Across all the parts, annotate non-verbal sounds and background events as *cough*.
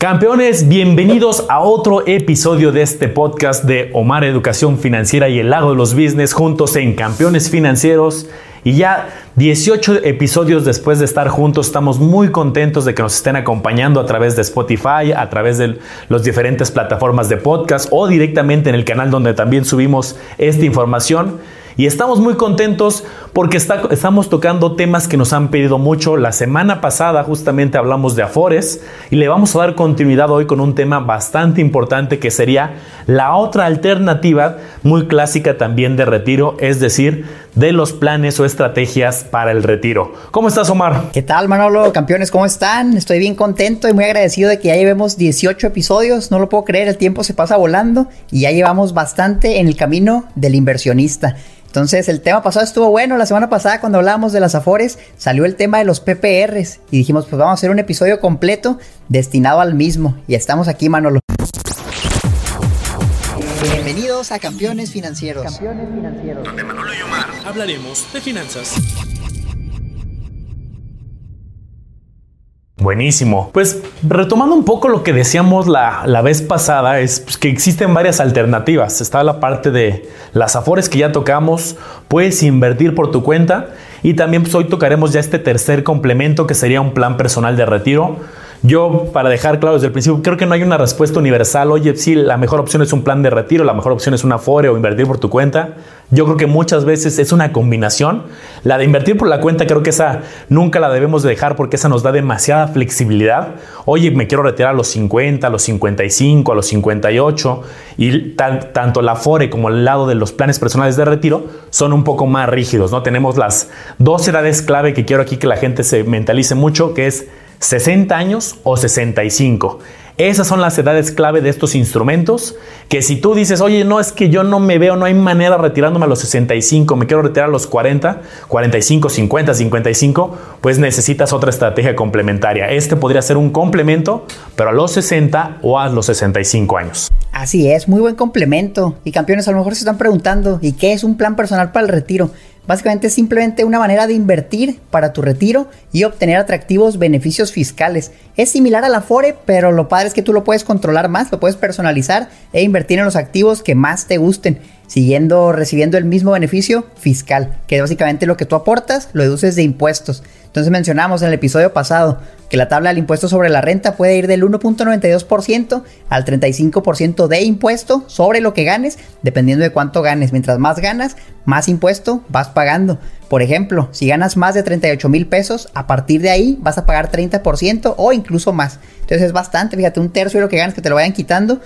Campeones, bienvenidos a otro episodio de este podcast de Omar Educación Financiera y el Lago de los Business juntos en Campeones Financieros. Y ya 18 episodios después de estar juntos, estamos muy contentos de que nos estén acompañando a través de Spotify, a través de las diferentes plataformas de podcast o directamente en el canal donde también subimos esta información. Y estamos muy contentos porque estamos tocando temas que nos han pedido mucho. La semana pasada justamente hablamos de Afores y le vamos a dar continuidad hoy con un tema bastante importante que sería la otra alternativa muy clásica también de retiro, es decir, de los planes o estrategias para el retiro. ¿Cómo estás, Omar? ¿Qué tal, Manolo? Campeones, ¿cómo están? Estoy bien contento y muy agradecido de que ya llevemos 18 episodios. No lo puedo creer, el tiempo se pasa volando y ya llevamos bastante en el camino del inversionista. Entonces, el tema pasado estuvo bueno. La semana pasada, cuando hablábamos de las Afores, salió el tema de los PPRs y dijimos, pues vamos a hacer un episodio completo destinado al mismo. Y estamos aquí, Manolo. Bienvenidos a Campeones Financieros. Campeones Financieros. Donde Manolo y Omar hablaremos de finanzas. Buenísimo. Pues retomando un poco lo que decíamos la, vez pasada, es pues, que existen varias alternativas. Está la parte de las afores que ya tocamos, puedes invertir por tu cuenta y también pues, hoy tocaremos ya este tercer complemento que sería un plan personal de retiro yo, para dejar claro desde el principio, creo que no hay una respuesta universal. Oye, sí, la mejor opción es un plan de retiro, la mejor opción es una Afore o invertir por tu cuenta. Yo creo que muchas veces es una combinación. La de invertir por la cuenta, creo que esa nunca la debemos dejar porque esa nos da demasiada flexibilidad. Oye, me quiero retirar a los 50, a los 55, a los 58. Y tanto la Afore como el lado de los planes personales de retiro son un poco más rígidos. ¿no? Tenemos las dos edades clave que quiero aquí que la gente se mentalice mucho, que es 60 años o 65. Esas son las edades clave de estos instrumentos que si tú dices, oye, no, es que yo no me veo, no hay manera retirándome a los 65, me quiero retirar a los 40, 45, 50, 55, pues necesitas otra estrategia complementaria. Este podría ser un complemento, pero a los 60 o a los 65 años. Así es, muy buen complemento. Y campeones, a lo mejor se están preguntando, ¿y qué es un plan personal para el retiro? Básicamente es simplemente una manera de invertir para tu retiro y obtener atractivos beneficios fiscales. Es similar a la FORE, pero lo padre es que tú lo puedes controlar más, lo puedes personalizar e invertir en los activos que más te gusten, siguiendo recibiendo el mismo beneficio fiscal, que básicamente lo que tú aportas, lo deduces de impuestos. Entonces mencionamos en el episodio pasado que la tabla del impuesto sobre la renta puede ir del 1.92% al 35% de impuesto sobre lo que ganes, dependiendo de cuánto ganes. Mientras más ganas, más impuesto vas pagando. Por ejemplo, si ganas más de 38 mil pesos, a partir de ahí vas a pagar 30% o incluso más. Entonces es bastante, fíjate, un tercio de lo que ganas que te lo vayan quitando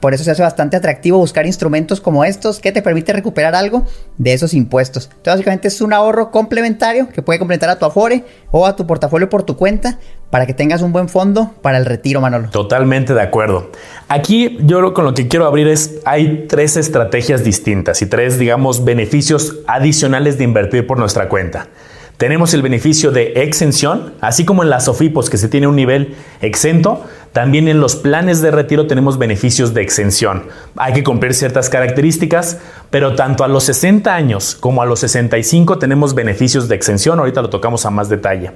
por eso se hace bastante atractivo buscar instrumentos como estos que te permite recuperar algo de esos impuestos. Entonces, básicamente es un ahorro complementario que puede complementar a tu Afore o a tu portafolio por tu cuenta para que tengas un buen fondo para el retiro, Manolo. Totalmente de acuerdo. Aquí yo con lo que quiero abrir es, hay tres estrategias distintas y tres, digamos, beneficios adicionales de invertir por nuestra cuenta. Tenemos el beneficio de exención, así como en las SOFIPOS que se tiene un nivel exento, también en los planes de retiro tenemos beneficios de exención. Hay que cumplir ciertas características, pero tanto a los 60 años como a los 65 tenemos beneficios de exención, ahorita lo tocamos a más detalle.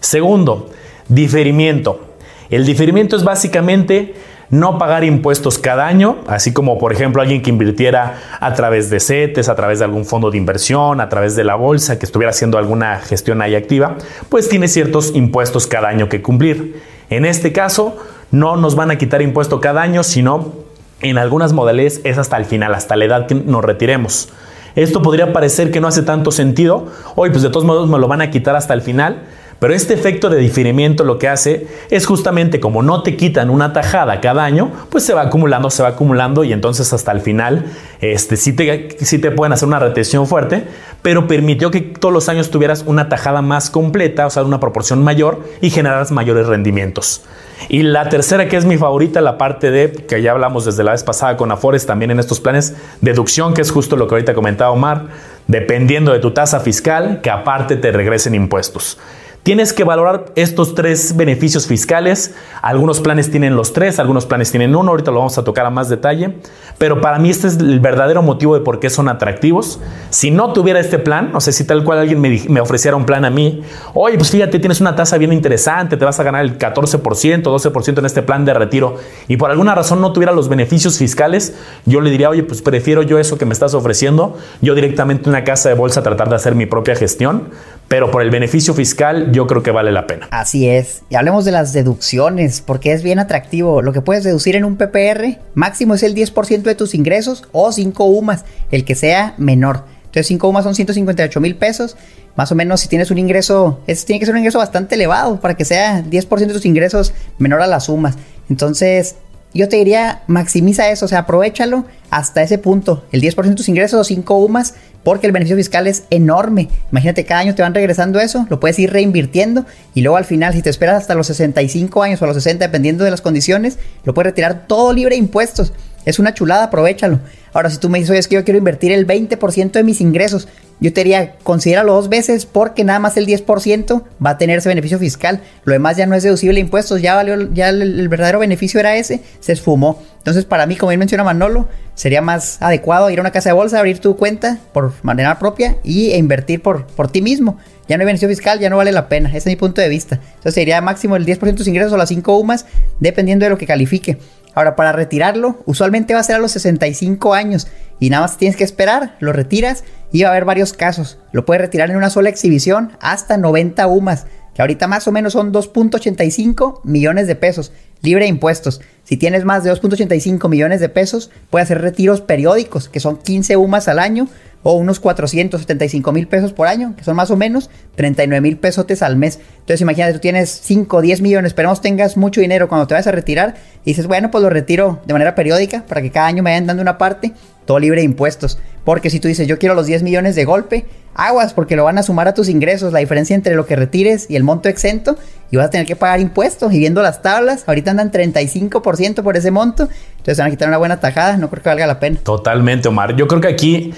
Segundo, diferimiento. El diferimiento es básicamente no pagar impuestos cada año, así como por ejemplo alguien que invirtiera a través de CETES, a través de algún fondo de inversión, a través de la bolsa, que estuviera haciendo alguna gestión ahí activa, pues tiene ciertos impuestos cada año que cumplir. En este caso, no nos van a quitar impuesto cada año, sino en algunas modalidades es hasta el final, hasta la edad que nos retiremos. Esto podría parecer que no hace tanto sentido, hoy pues de todos modos me lo van a quitar hasta el final, pero este efecto de diferimiento lo que hace es justamente como no te quitan una tajada cada año, pues se va acumulando, se va acumulando y entonces hasta el final este, sí, te, sí te pueden hacer una retención fuerte, pero permitió que todos los años tuvieras una tajada más completa, o sea, una proporción mayor y generaras mayores rendimientos. Y la tercera, que es mi favorita, la parte de, que ya hablamos desde la vez pasada con Afores, también en estos planes, deducción, que es justo lo que ahorita comentaba Omar, dependiendo de tu tasa fiscal, que aparte te regresen impuestos. Tienes que valorar estos tres beneficios fiscales. Algunos planes tienen los tres, algunos planes tienen uno. Ahorita lo vamos a tocar a más detalle. Pero para mí este es el verdadero motivo de por qué son atractivos. Si no tuviera este plan, no sé si tal cual alguien me, ofreciera un plan a mí, oye, pues fíjate, tienes una tasa bien interesante, te vas a ganar el 14%, 12% en este plan de retiro y por alguna razón no tuviera los beneficios fiscales, yo le diría, oye, pues prefiero yo eso que me estás ofreciendo, yo directamente en una casa de bolsa tratar de hacer mi propia gestión, pero por el beneficio fiscal yo creo que vale la pena. Así es. Y hablemos de las deducciones, porque es bien atractivo. Lo que puedes deducir en un PPR máximo es el 10% de tus ingresos o 5 UMAS, el que sea menor. Entonces 5 UMAS son 158 mil pesos. Más o menos si tienes un ingreso, es, tiene que ser un ingreso bastante elevado para que sea 10% de tus ingresos menor a las sumas. Entonces yo te diría, maximiza eso, o sea, aprovechalo hasta ese punto. El 10% de tus ingresos o 5 UMAS porque el beneficio fiscal es enorme. Imagínate, cada año te van regresando eso, lo puedes ir reinvirtiendo y luego al final, si te esperas hasta los 65 años o los 60, dependiendo de las condiciones, lo puedes retirar todo libre de impuestos. Es una chulada, aprovechalo. Ahora, si tú me dices, oye, es que yo quiero invertir el 20% de mis ingresos, yo te diría, considéralo dos veces porque nada más el 10% va a tener ese beneficio fiscal. Lo demás ya no es deducible de impuestos, ya valió, ya el, verdadero beneficio era ese, se esfumó. Entonces, para mí, como bien menciona Manolo, sería más adecuado ir a una casa de bolsa, abrir tu cuenta por manera propia y e invertir por, por ti mismo. Ya no hay beneficio fiscal, ya no vale la pena. Ese es mi punto de vista. Entonces sería máximo el 10% de tus ingresos o las 5 UMAS, dependiendo de lo que califique. Ahora, para retirarlo, usualmente va a ser a los 65 años y nada más tienes que esperar, lo retiras y va a haber varios casos. Lo puedes retirar en una sola exhibición hasta 90 UMAS, que ahorita más o menos son 2.85 millones de pesos, libre de impuestos. Si tienes más de 2.85 millones de pesos, puedes hacer retiros periódicos, que son 15 UMAS al año o unos 475 mil pesos por año, que son más o menos 39 mil pesos al mes. Entonces imagínate, tú tienes 5 o 10 millones, esperemos tengas mucho dinero cuando te vayas a retirar y dices, bueno, pues lo retiro de manera periódica para que cada año me vayan dando una parte, todo libre de impuestos. Porque si tú dices, yo quiero los 10 millones de golpe, aguas, porque lo van a sumar a tus ingresos, la diferencia entre lo que retires y el monto exento, y vas a tener que pagar impuestos. Y viendo las tablas, ahorita andan 35% por ese monto, entonces van a quitar una buena tajada, no creo que valga la pena. Totalmente, Omar. Yo creo que aquí,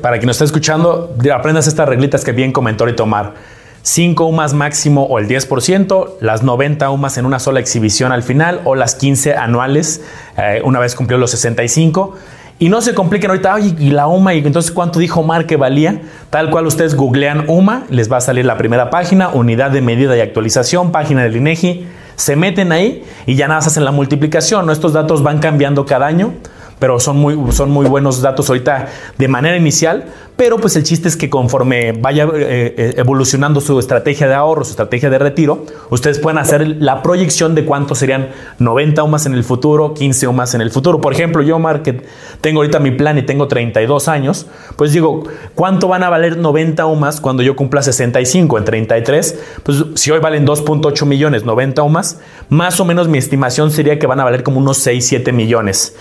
para quien nos está escuchando, aprendas estas reglitas que bien comentó ahorita Omar. 5 UMAS máximo o el 10%, las 90 UMAS en una sola exhibición al final o las 15 anuales eh, una vez cumplió los 65. Y no se compliquen ahorita, ay, y la UMA, y entonces cuánto dijo Omar que valía. Tal cual ustedes googlean UMA, les va a salir la primera página, unidad de medida y actualización, página del INEGI. Se meten ahí y ya nada hacen la multiplicación. Estos datos van cambiando cada año pero son muy, son muy buenos datos ahorita de manera inicial, pero pues el chiste es que conforme vaya eh, eh, evolucionando su estrategia de ahorro, su estrategia de retiro, ustedes pueden hacer la proyección de cuánto serían 90 más en el futuro, 15 o más en el futuro. Por ejemplo, yo, Mark, que tengo ahorita mi plan y tengo 32 años, pues digo, ¿cuánto van a valer 90 más cuando yo cumpla 65 en 33? Pues si hoy valen 2.8 millones, 90 más, más o menos mi estimación sería que van a valer como unos 6, 7 millones.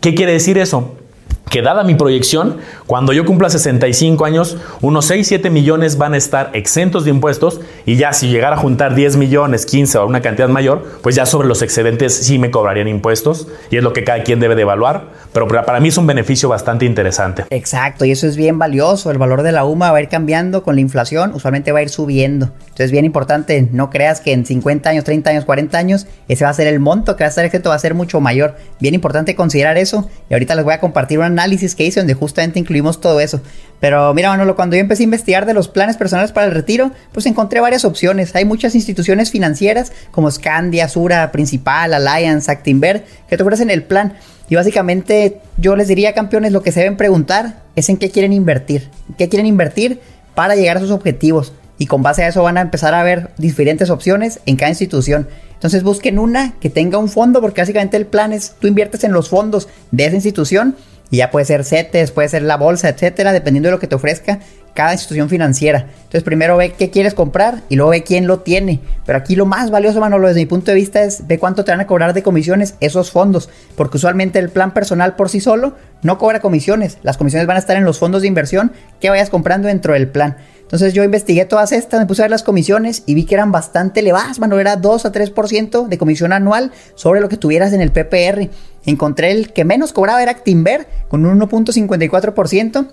¿Qué quiere decir eso? Que dada mi proyección, cuando yo cumpla 65 años, unos 6, 7 millones van a estar exentos de impuestos y ya si llegara a juntar 10 millones, 15 o una cantidad mayor, pues ya sobre los excedentes sí me cobrarían impuestos y es lo que cada quien debe de evaluar, pero para mí es un beneficio bastante interesante. Exacto, y eso es bien valioso, el valor de la UMA va a ir cambiando con la inflación, usualmente va a ir subiendo. Entonces, bien importante, no creas que en 50 años, 30 años, 40 años, ese va a ser el monto que va a estar exento, va a ser mucho mayor. Bien importante considerar eso y ahorita les voy a compartir una análisis que hice donde justamente incluimos todo eso. Pero mira, Manolo, cuando yo empecé a investigar de los planes personales para el retiro, pues encontré varias opciones. Hay muchas instituciones financieras como Scandia, Sura, Principal, Alliance, Actinver, que te ofrecen el plan. Y básicamente yo les diría, campeones, lo que se deben preguntar es en qué quieren invertir. ¿Qué quieren invertir para llegar a sus objetivos? Y con base a eso van a empezar a ver diferentes opciones en cada institución. Entonces busquen una que tenga un fondo, porque básicamente el plan es, tú inviertes en los fondos de esa institución y ya puede ser CETES, puede ser la bolsa, etcétera, dependiendo de lo que te ofrezca cada institución financiera. Entonces, primero ve qué quieres comprar y luego ve quién lo tiene. Pero aquí lo más valioso, Manolo, desde mi punto de vista, es ve cuánto te van a cobrar de comisiones esos fondos. Porque usualmente el plan personal por sí solo no cobra comisiones. Las comisiones van a estar en los fondos de inversión que vayas comprando dentro del plan. Entonces yo investigué todas estas, me puse a ver las comisiones y vi que eran bastante elevadas, mano, era 2 a 3% de comisión anual sobre lo que tuvieras en el PPR. Encontré el que menos cobraba era Actinver con un 1.54%.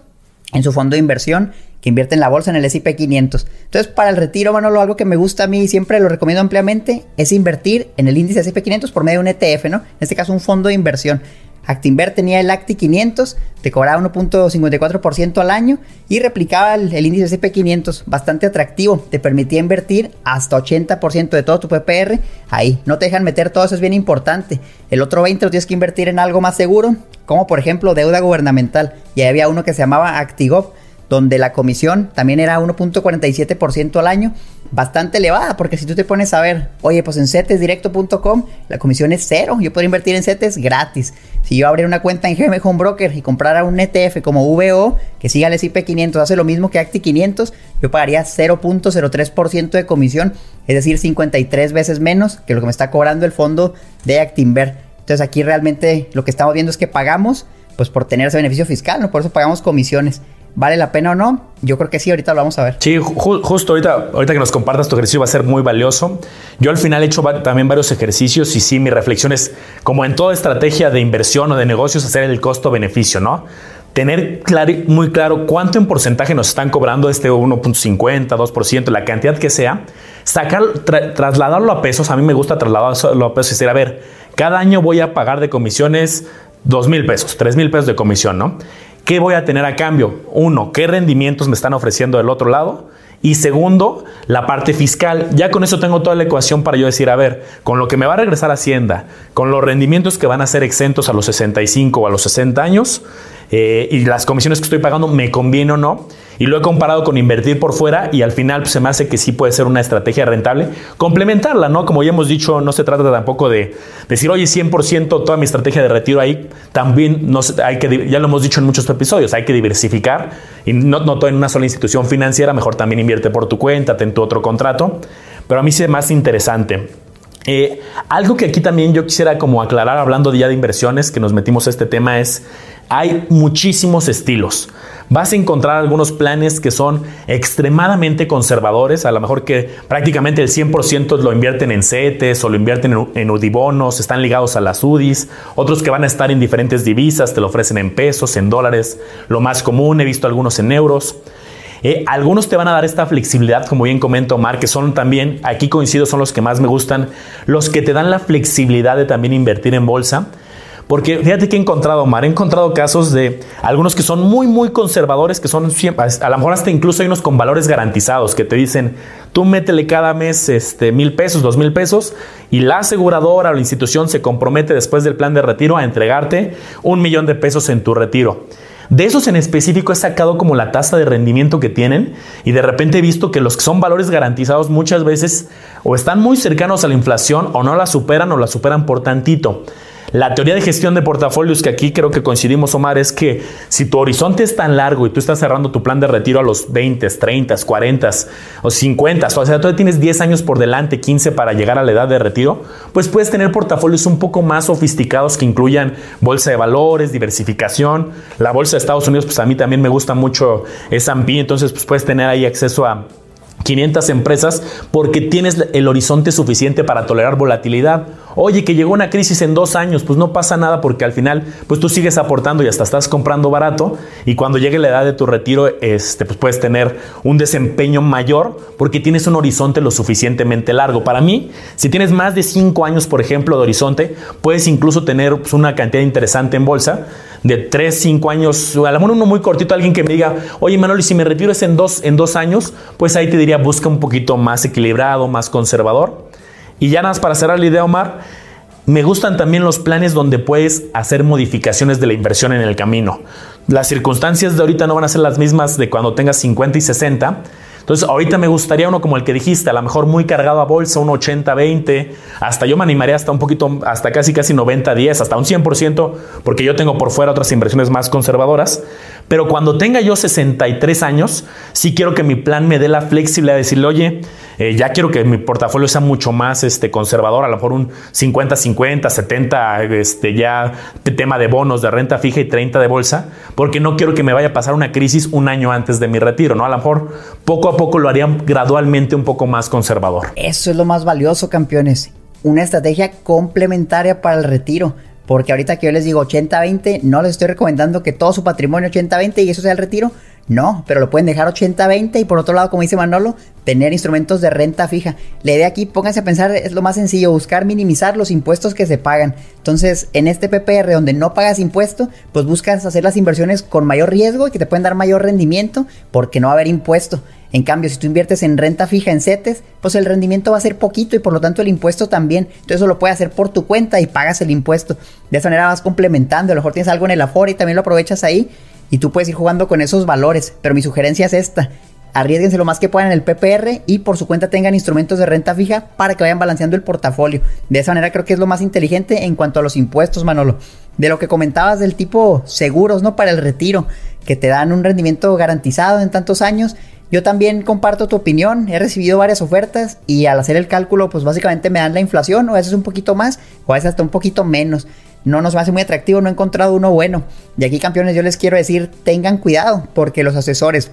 en su fondo de inversión que invierte en la bolsa en el S&P 500. Entonces, para el retiro, Manolo, algo que me gusta a mí y siempre lo recomiendo ampliamente es invertir en el índice S&P 500 por medio de un ETF, ¿no? En este caso, un fondo de inversión. Actinver tenía el Acti 500, te cobraba 1.54% al año y replicaba el, índice S&P 500, bastante atractivo, te permitía invertir hasta 80% de todo tu PPR ahí, no te dejan meter todo eso, es bien importante. El otro 20 lo tienes que invertir en algo más seguro, como por ejemplo deuda gubernamental, y ahí había uno que se llamaba Actigov, donde la comisión también era 1.47% al año, bastante elevada, porque si tú te pones a ver, oye, pues en cetesdirecto.com la comisión es cero, yo puedo invertir en CETES gratis. Si yo abriera una cuenta en GM Home Broker y comprara un ETF como VO, que siga el S&P 500, hace lo mismo que Acti 500, yo pagaría 0.03% de comisión, es decir, 53 veces menos que lo que me está cobrando el fondo de Actinver. Entonces aquí realmente lo que estamos viendo es que pagamos pues por tener ese beneficio fiscal, ¿no? Por eso pagamos comisiones. ¿Vale la pena o no? Yo creo que sí, ahorita lo vamos a ver. Sí, justo ahorita, ahorita que nos compartas tu ejercicio va a ser muy valioso. Yo al final he hecho también varios ejercicios y sí, mi reflexión es, como en toda estrategia de inversión o de negocios, hacer el costo-beneficio, ¿no? Tener muy claro cuánto en porcentaje nos están cobrando este 1.50, 2%, la cantidad que sea, sacar, trasladarlo a pesos. A mí me gusta trasladarlo a pesos y decir, a ver, cada año voy a pagar de comisiones 2 mil pesos, 3 mil pesos de comisión, ¿no? ¿Qué voy a tener a cambio? Uno, ¿qué rendimientos me están ofreciendo del otro lado? Y segundo, la parte fiscal. Ya con eso tengo toda la ecuación para yo decir, a ver, con lo que me va a regresar Hacienda, con los rendimientos que van a ser exentos a los 65 o a los 60 años, eh, y las comisiones que estoy pagando, ¿me conviene o no? Y lo he comparado con invertir por fuera y al final pues, se me hace que sí puede ser una estrategia rentable. Complementarla, ¿no? Como ya hemos dicho, no se trata tampoco de decir, oye, 100% toda mi estrategia de retiro ahí. También no hay que, ya lo hemos dicho en muchos episodios, hay que diversificar y no, no todo en una sola institución financiera. Mejor también invierte por tu cuenta, ten tu otro contrato. Pero a mí sí es más interesante. Eh, algo que aquí también yo quisiera como aclarar hablando ya de inversiones, que nos metimos a este tema, es hay muchísimos estilos. Vas a encontrar algunos planes que son extremadamente conservadores, a lo mejor que prácticamente el 100% lo invierten en CETES o lo invierten en, UDIBONOS, están ligados a las UDIs, otros que van a estar en diferentes divisas, te lo ofrecen en pesos, en dólares, lo más común, he visto algunos en euros. Eh, algunos te van a dar esta flexibilidad, como bien comento Omar, que son también, aquí coincido, son los que más me gustan, los que te dan la flexibilidad de también invertir en bolsa porque fíjate que he encontrado, Omar, he encontrado casos de algunos que son muy, muy conservadores, que son a lo mejor hasta incluso hay unos con valores garantizados que te dicen, tú métele cada mes este, mil pesos, dos mil pesos, y la aseguradora o la institución se compromete después del plan de retiro a entregarte un millón de pesos en tu retiro. De esos en específico he sacado como la tasa de rendimiento que tienen y de repente he visto que los que son valores garantizados muchas veces o están muy cercanos a la inflación o no la superan o la superan por tantito. La teoría de gestión de portafolios que aquí creo que coincidimos, Omar, es que si tu horizonte es tan largo y tú estás cerrando tu plan de retiro a los 20, 30, 40 o 50, o sea, tú tienes 10 años por delante, 15 para llegar a la edad de retiro, pues puedes tener portafolios un poco más sofisticados que incluyan bolsa de valores, diversificación. La bolsa de Estados Unidos, pues a mí también me gusta mucho S&P, entonces pues puedes tener ahí acceso a 500 empresas porque tienes el horizonte suficiente para tolerar volatilidad. Oye, que llegó una crisis en dos años, pues no pasa nada porque al final, pues tú sigues aportando y hasta estás comprando barato y cuando llegue la edad de tu retiro, este, pues puedes tener un desempeño mayor porque tienes un horizonte lo suficientemente largo. Para mí, si tienes más de cinco años, por ejemplo, de horizonte, puedes incluso tener pues, una cantidad interesante en bolsa de tres, cinco años, a lo mejor uno muy cortito, alguien que me diga, oye Manuel, y si me retiro es en dos, en dos años, pues ahí te diría, busca un poquito más equilibrado, más conservador. Y ya nada más para cerrar la idea, Omar, me gustan también los planes donde puedes hacer modificaciones de la inversión en el camino. Las circunstancias de ahorita no van a ser las mismas de cuando tengas 50 y 60. Entonces, ahorita me gustaría uno como el que dijiste, a lo mejor muy cargado a bolsa, un 80-20, hasta yo me animaría hasta un poquito, hasta casi casi 90-10, hasta un 100%, porque yo tengo por fuera otras inversiones más conservadoras. Pero cuando tenga yo 63 años, sí quiero que mi plan me dé la flexibilidad de decirle, oye, eh, ya quiero que mi portafolio sea mucho más este, conservador, a lo mejor un 50-50, 70, este, ya tema de bonos, de renta fija y 30 de bolsa, porque no quiero que me vaya a pasar una crisis un año antes de mi retiro, ¿no? A lo mejor poco a poco lo haría gradualmente un poco más conservador. Eso es lo más valioso, campeones. Una estrategia complementaria para el retiro. Porque ahorita que yo les digo 80-20, no les estoy recomendando que todo su patrimonio 80-20 y eso sea el retiro. No, pero lo pueden dejar 80-20 y por otro lado, como dice Manolo, tener instrumentos de renta fija. La idea aquí, pónganse a pensar, es lo más sencillo, buscar minimizar los impuestos que se pagan. Entonces, en este PPR donde no pagas impuesto, pues buscas hacer las inversiones con mayor riesgo y que te pueden dar mayor rendimiento porque no va a haber impuesto. En cambio, si tú inviertes en renta fija en CETES, pues el rendimiento va a ser poquito y por lo tanto el impuesto también. Entonces eso lo puedes hacer por tu cuenta y pagas el impuesto. De esa manera vas complementando. A lo mejor tienes algo en el Afore y también lo aprovechas ahí y tú puedes ir jugando con esos valores. Pero mi sugerencia es esta. Arriesguense lo más que puedan en el PPR y por su cuenta tengan instrumentos de renta fija para que vayan balanceando el portafolio. De esa manera creo que es lo más inteligente en cuanto a los impuestos, Manolo. De lo que comentabas del tipo seguros, ¿no? Para el retiro, que te dan un rendimiento garantizado en tantos años. Yo también comparto tu opinión, he recibido varias ofertas y al hacer el cálculo pues básicamente me dan la inflación o a veces un poquito más o a veces hasta un poquito menos. No nos hace muy atractivo, no he encontrado uno bueno. Y aquí campeones yo les quiero decir, tengan cuidado porque los asesores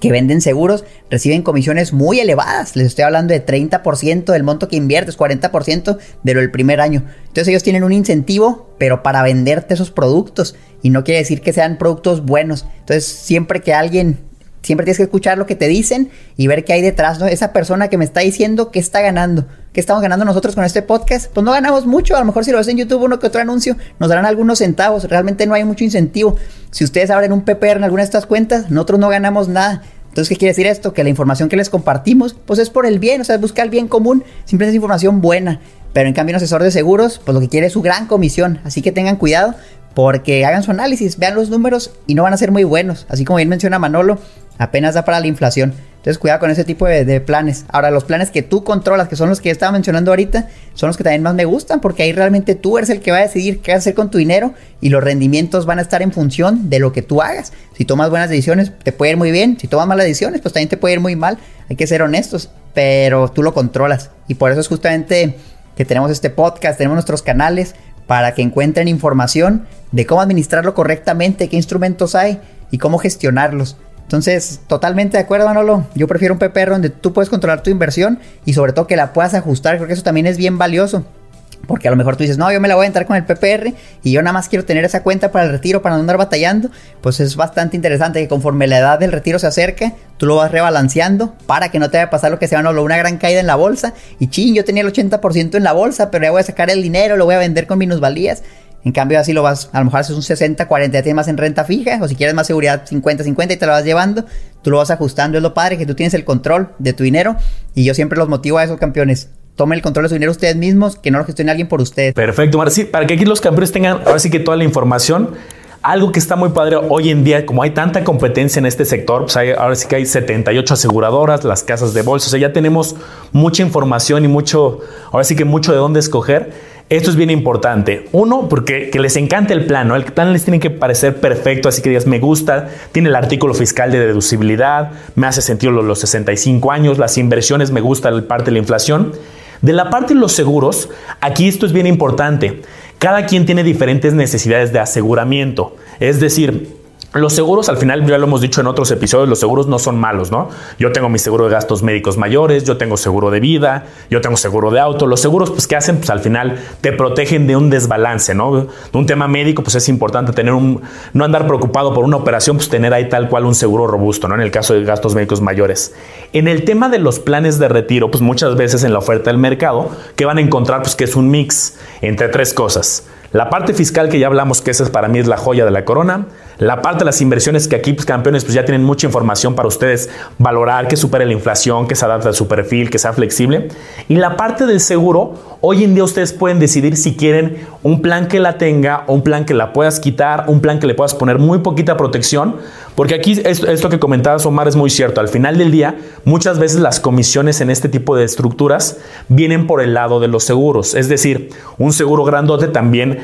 que venden seguros reciben comisiones muy elevadas. Les estoy hablando de 30% del monto que inviertes, 40% de lo del primer año. Entonces ellos tienen un incentivo, pero para venderte esos productos. Y no quiere decir que sean productos buenos. Entonces siempre que alguien Siempre tienes que escuchar lo que te dicen y ver qué hay detrás, ¿no? Esa persona que me está diciendo qué está ganando, qué estamos ganando nosotros con este podcast, pues no ganamos mucho. A lo mejor si lo ves en YouTube, uno que otro anuncio, nos darán algunos centavos. Realmente no hay mucho incentivo. Si ustedes abren un PPR en alguna de estas cuentas, nosotros no ganamos nada. Entonces, ¿qué quiere decir esto? Que la información que les compartimos, pues es por el bien, o sea, buscar el bien común, siempre es información buena. Pero en cambio, un asesor de seguros, pues lo que quiere es su gran comisión. Así que tengan cuidado, porque hagan su análisis, vean los números y no van a ser muy buenos. Así como bien menciona Manolo, apenas da para la inflación. Entonces cuidado con ese tipo de, planes. Ahora, los planes que tú controlas, que son los que estaba mencionando ahorita, son los que también más me gustan, porque ahí realmente tú eres el que va a decidir qué hacer con tu dinero y los rendimientos van a estar en función de lo que tú hagas. Si tomas buenas decisiones, te puede ir muy bien. Si tomas malas decisiones, pues también te puede ir muy mal. Hay que ser honestos, pero tú lo controlas. Y por eso es justamente que tenemos este podcast, tenemos nuestros canales para que encuentren información de cómo administrarlo correctamente, qué instrumentos hay y cómo gestionarlos. Entonces, totalmente de acuerdo, Manolo. Yo prefiero un PPR donde tú puedes controlar tu inversión y sobre todo que la puedas ajustar. Creo que eso también es bien valioso. Porque a lo mejor tú dices, no, yo me la voy a entrar con el PPR y yo nada más quiero tener esa cuenta para el retiro, para no andar batallando. Pues es bastante interesante que conforme la edad del retiro se acerque, tú lo vas rebalanceando para que no te vaya a pasar lo que sea, no, una gran caída en la bolsa. Y ching, yo tenía el 80% en la bolsa, pero ya voy a sacar el dinero, lo voy a vender con minusvalías. En cambio, así lo vas, a lo mejor haces un 60, 40, ya tienes más en renta fija, o si quieres más seguridad, 50, 50 y te lo vas llevando, tú lo vas ajustando. Es lo padre que tú tienes el control de tu dinero. Y yo siempre los motivo a esos campeones. Tomen el control de su dinero ustedes mismos, que no lo gestione alguien por ustedes. Perfecto, Mar. Sí, para que aquí los campeones tengan ahora sí que toda la información. Algo que está muy padre hoy en día, como hay tanta competencia en este sector, pues ahora sí que hay 78 aseguradoras, las casas de bolsa, o sea, ya tenemos mucha información y mucho, ahora sí que mucho de dónde escoger. Esto es bien importante. Uno, porque que les encante el plan, ¿no? El plan les tiene que parecer perfecto, así que digas, me gusta, tiene el artículo fiscal de deducibilidad, me hace sentido los, 65 años, las inversiones, me gusta el parte de la inflación. De la parte de los seguros, aquí esto es bien importante. Cada quien tiene diferentes necesidades de aseguramiento. Es decir, los seguros, al final, ya lo hemos dicho en otros episodios, los seguros no son malos, ¿no? Yo tengo mi seguro de gastos médicos mayores, yo tengo seguro de vida, yo tengo seguro de auto. Los seguros, pues, ¿qué hacen? Pues al final te protegen de un desbalance, ¿no? De un tema médico, pues es importante tener un, no andar preocupado por una operación, pues tener ahí tal cual un seguro robusto, ¿no? En el caso de gastos médicos mayores. En el tema de los planes de retiro, pues muchas veces en la oferta del mercado, que van a encontrar? Pues que es un mix entre tres cosas. La parte fiscal que ya hablamos, que esa para mí es la joya de la corona. La parte de las inversiones que aquí, pues, campeones, pues ya tienen mucha información para ustedes valorar, que supere la inflación, que se adapte a su perfil, que sea flexible. Y la parte del seguro, hoy en día ustedes pueden decidir si quieren un plan que la tenga, un plan que la puedas quitar, un plan que le puedas poner muy poquita protección. Porque aquí esto, que comentabas, Omar, es muy cierto. Al final del día, muchas veces las comisiones en este tipo de estructuras vienen por el lado de los seguros. Es decir, un seguro grandote también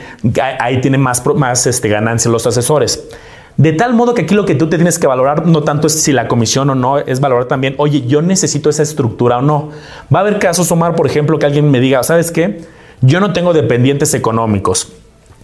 ahí tiene más, más este, ganancias los asesores. De tal modo que aquí lo que tú te tienes que valorar no tanto es si la comisión o no, es valorar también, oye, yo necesito esa estructura o no. Va a haber casos, Omar, por ejemplo, que alguien me diga, ¿sabes qué? Yo no tengo dependientes económicos.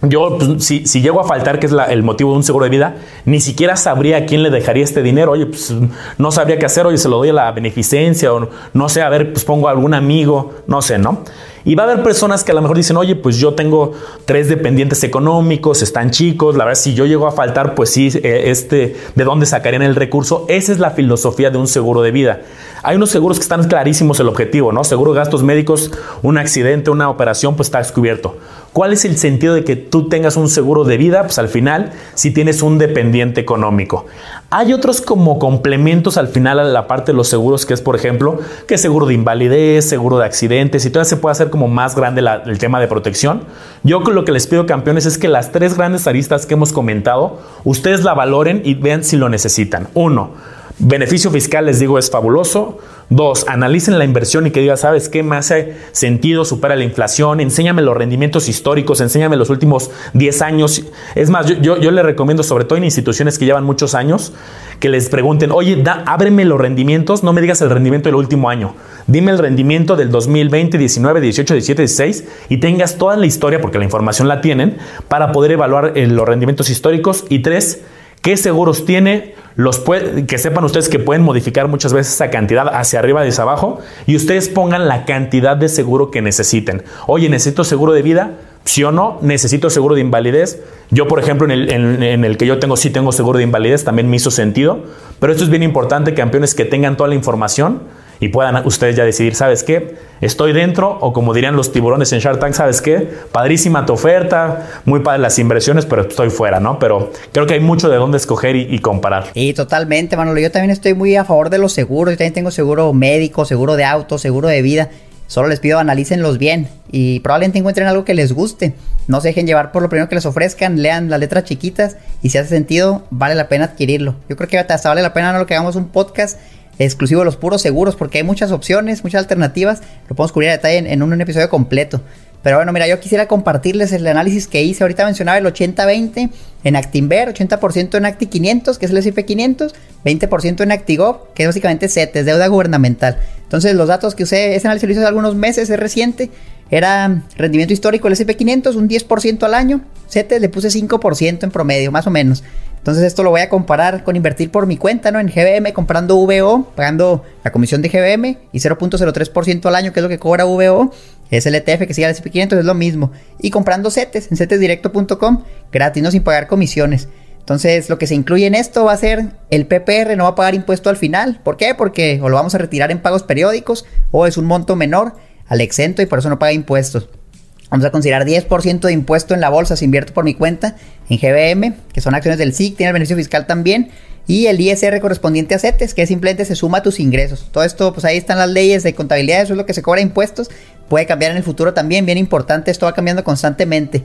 Yo, pues, si, si, llego a faltar, que es el motivo de un seguro de vida, ni siquiera sabría a quién le dejaría este dinero. Oye, pues no sabría qué hacer. Oye, se lo doy a la beneficencia o no sé, a ver, pues pongo a algún amigo, no sé, ¿no? Y va a haber personas que a lo mejor dicen, oye, pues yo tengo tres dependientes económicos, están chicos, la verdad, si yo llego a faltar, pues sí, eh, este, ¿de dónde sacarían el recurso? Esa es la filosofía de un seguro de vida. Hay unos seguros que están clarísimos el objetivo, ¿no? Seguro gastos médicos, un accidente, una operación, pues está descubierto. ¿Cuál es el sentido de que tú tengas un seguro de vida? Pues al final, si tienes un dependiente económico. Hay otros como complementos al final a la parte de los seguros, que es, por ejemplo, que seguro de invalidez, seguro de accidentes, y todavía se puede hacer como más grande el tema de protección. Yo lo que les pido, campeones, es que las tres grandes aristas que hemos comentado, ustedes la valoren y vean si lo necesitan. Uno, beneficio fiscal, les digo, es fabuloso. Dos, analicen la inversión y que diga, ¿sabes qué? Me hace sentido, supera la inflación, enséñame los rendimientos históricos, enséñame los últimos 10 años. Es más, yo, yo, le recomiendo, sobre todo en instituciones que llevan muchos años, que les pregunten, oye, da, ábreme los rendimientos, no me digas el rendimiento del último año, dime el rendimiento del 2020, 19, 18, 17, 16 y tengas toda la historia, porque la información la tienen, para poder evaluar eh, los rendimientos históricos. Y tres, ¿Qué seguros tiene? Los que sepan ustedes que pueden modificar muchas veces esa cantidad hacia arriba y hacia abajo y ustedes pongan la cantidad de seguro que necesiten. Oye, necesito seguro de vida, sí o no, necesito seguro de invalidez. Yo, por ejemplo, en el, en el, que yo tengo, sí tengo seguro de invalidez, también me hizo sentido. Pero esto es bien importante, campeones, que tengan toda la información y puedan ustedes ya decidir, ¿sabes qué? Estoy dentro o como dirían los tiburones en Shark Tank, ¿sabes qué? Padrísima tu oferta, muy padre las inversiones, pero estoy fuera, ¿no? Pero creo que hay mucho de dónde escoger y, comparar. Y totalmente, Manolo. Yo también estoy muy a favor de los seguros. Yo también tengo seguro médico, seguro de auto, seguro de vida. Solo les pido analícenlos bien y probablemente encuentren algo que les guste. No se dejen llevar por lo primero que les ofrezcan, lean las letras chiquitas y si hace sentido, vale la pena adquirirlo. Yo creo que hasta vale la pena no lo que hagamos un podcast exclusivo de los puros seguros, porque hay muchas opciones, muchas alternativas. Lo podemos cubrir a detalle en, un, episodio completo. Pero bueno, mira, yo quisiera compartirles el análisis que hice. Ahorita mencionaba el 80-20 en Actinver, 80% en Acti 500, que es el S&P 500, 20% en ActiGov, que es básicamente CETES, deuda gubernamental. Entonces, los datos que usé, ese análisis lo hice hace algunos meses, es reciente. Era rendimiento histórico el S&P 500, un 10% al año. CETES le puse 5% en promedio, más o menos. Entonces esto lo voy a comparar con invertir por mi cuenta, ¿no? En GBM comprando VO, pagando la comisión de GBM y 0.03% al año, que es lo que cobra VO. Es el ETF que sigue al SP500, es lo mismo. Y comprando CETES en cetesdirecto.com, gratis, no sin pagar comisiones. Entonces, lo que se incluye en esto va a ser el PPR, no va a pagar impuesto al final. ¿Por qué? Porque o lo vamos a retirar en pagos periódicos o es un monto menor al exento y por eso no paga impuestos. Vamos a considerar 10% de impuesto en la bolsa si invierto por mi cuenta en GBM, que son acciones del SIC, tiene el beneficio fiscal también, y el ISR correspondiente a CETES, que simplemente se suma a tus ingresos. Todo esto, pues ahí están las leyes de contabilidad, eso es lo que se cobra impuestos, puede cambiar en el futuro también, bien importante, esto va cambiando constantemente.